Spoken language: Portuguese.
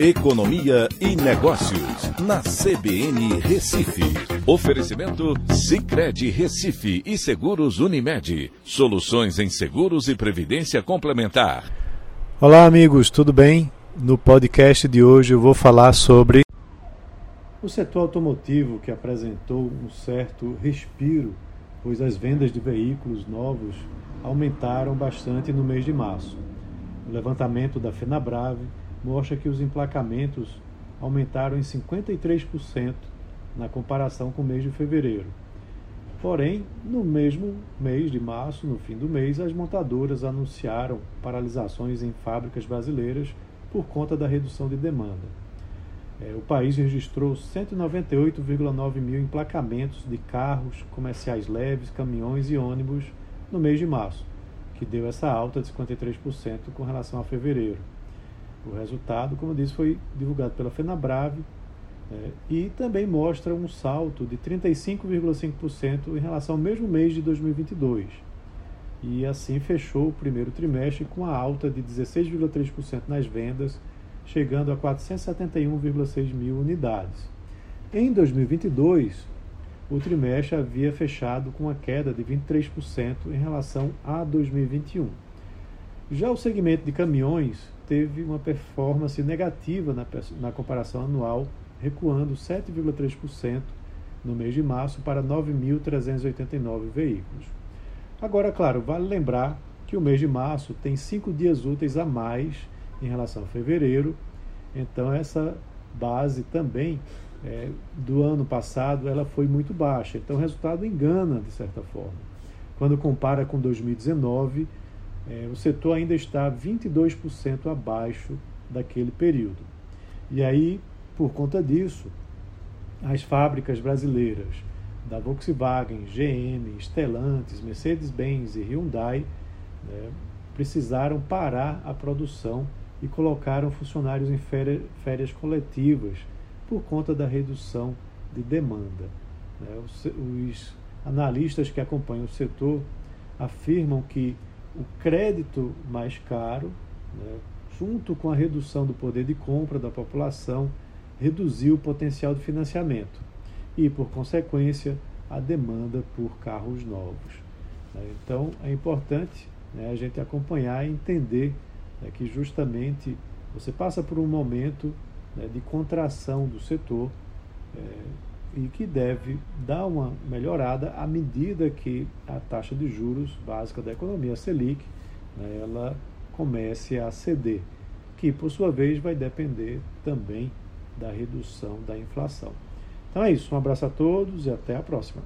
Economia e Negócios, na CBN Recife. Oferecimento Cicred Recife e Seguros Unimed. Soluções em seguros e previdência complementar. Olá, amigos, tudo bem? No podcast de hoje eu vou falar sobre o setor automotivo que apresentou um certo respiro, pois as vendas de veículos novos aumentaram bastante no mês de março. O levantamento da FenaBrave mostra que os emplacamentos aumentaram em 53% na comparação com o mês de fevereiro. Porém, no mesmo mês de março, no fim do mês, as montadoras anunciaram paralisações em fábricas brasileiras por conta da redução de demanda. É, o país registrou 198,9 mil emplacamentos de carros comerciais leves, caminhões e ônibus no mês de março, que deu essa alta de 53% com relação a fevereiro. O resultado, como eu disse, foi divulgado pela FenaBrave é, e também mostra um salto de 35,5% em relação ao mesmo mês de 2022. E assim fechou o primeiro trimestre com a alta de 16,3% nas vendas, chegando a 471,6 mil unidades. Em 2022, o trimestre havia fechado com uma queda de 23% em relação a 2021. Já o segmento de caminhões teve uma performance negativa na, na comparação anual, recuando 7,3% no mês de março para 9.389 veículos. Agora, claro, vale lembrar que o mês de março tem cinco dias úteis a mais em relação a fevereiro, então essa base também é, do ano passado ela foi muito baixa. Então o resultado engana de certa forma. Quando compara com 2019, é, o setor ainda está 22% abaixo daquele período. E aí, por conta disso, as fábricas brasileiras da Volkswagen, GM, Stellantis, Mercedes-Benz e Hyundai né, precisaram parar a produção e colocaram funcionários em férias, férias coletivas por conta da redução de demanda. Né. Os, os analistas que acompanham o setor afirmam que o crédito mais caro, né, junto com a redução do poder de compra da população, reduziu o potencial de financiamento e, por consequência, a demanda por carros novos. Né. Então, é importante né, a gente acompanhar e entender né, que justamente você passa por um momento né, de contração do setor. É, e que deve dar uma melhorada à medida que a taxa de juros básica da economia, a Selic, né, ela comece a ceder, que por sua vez vai depender também da redução da inflação. Então é isso, um abraço a todos e até a próxima.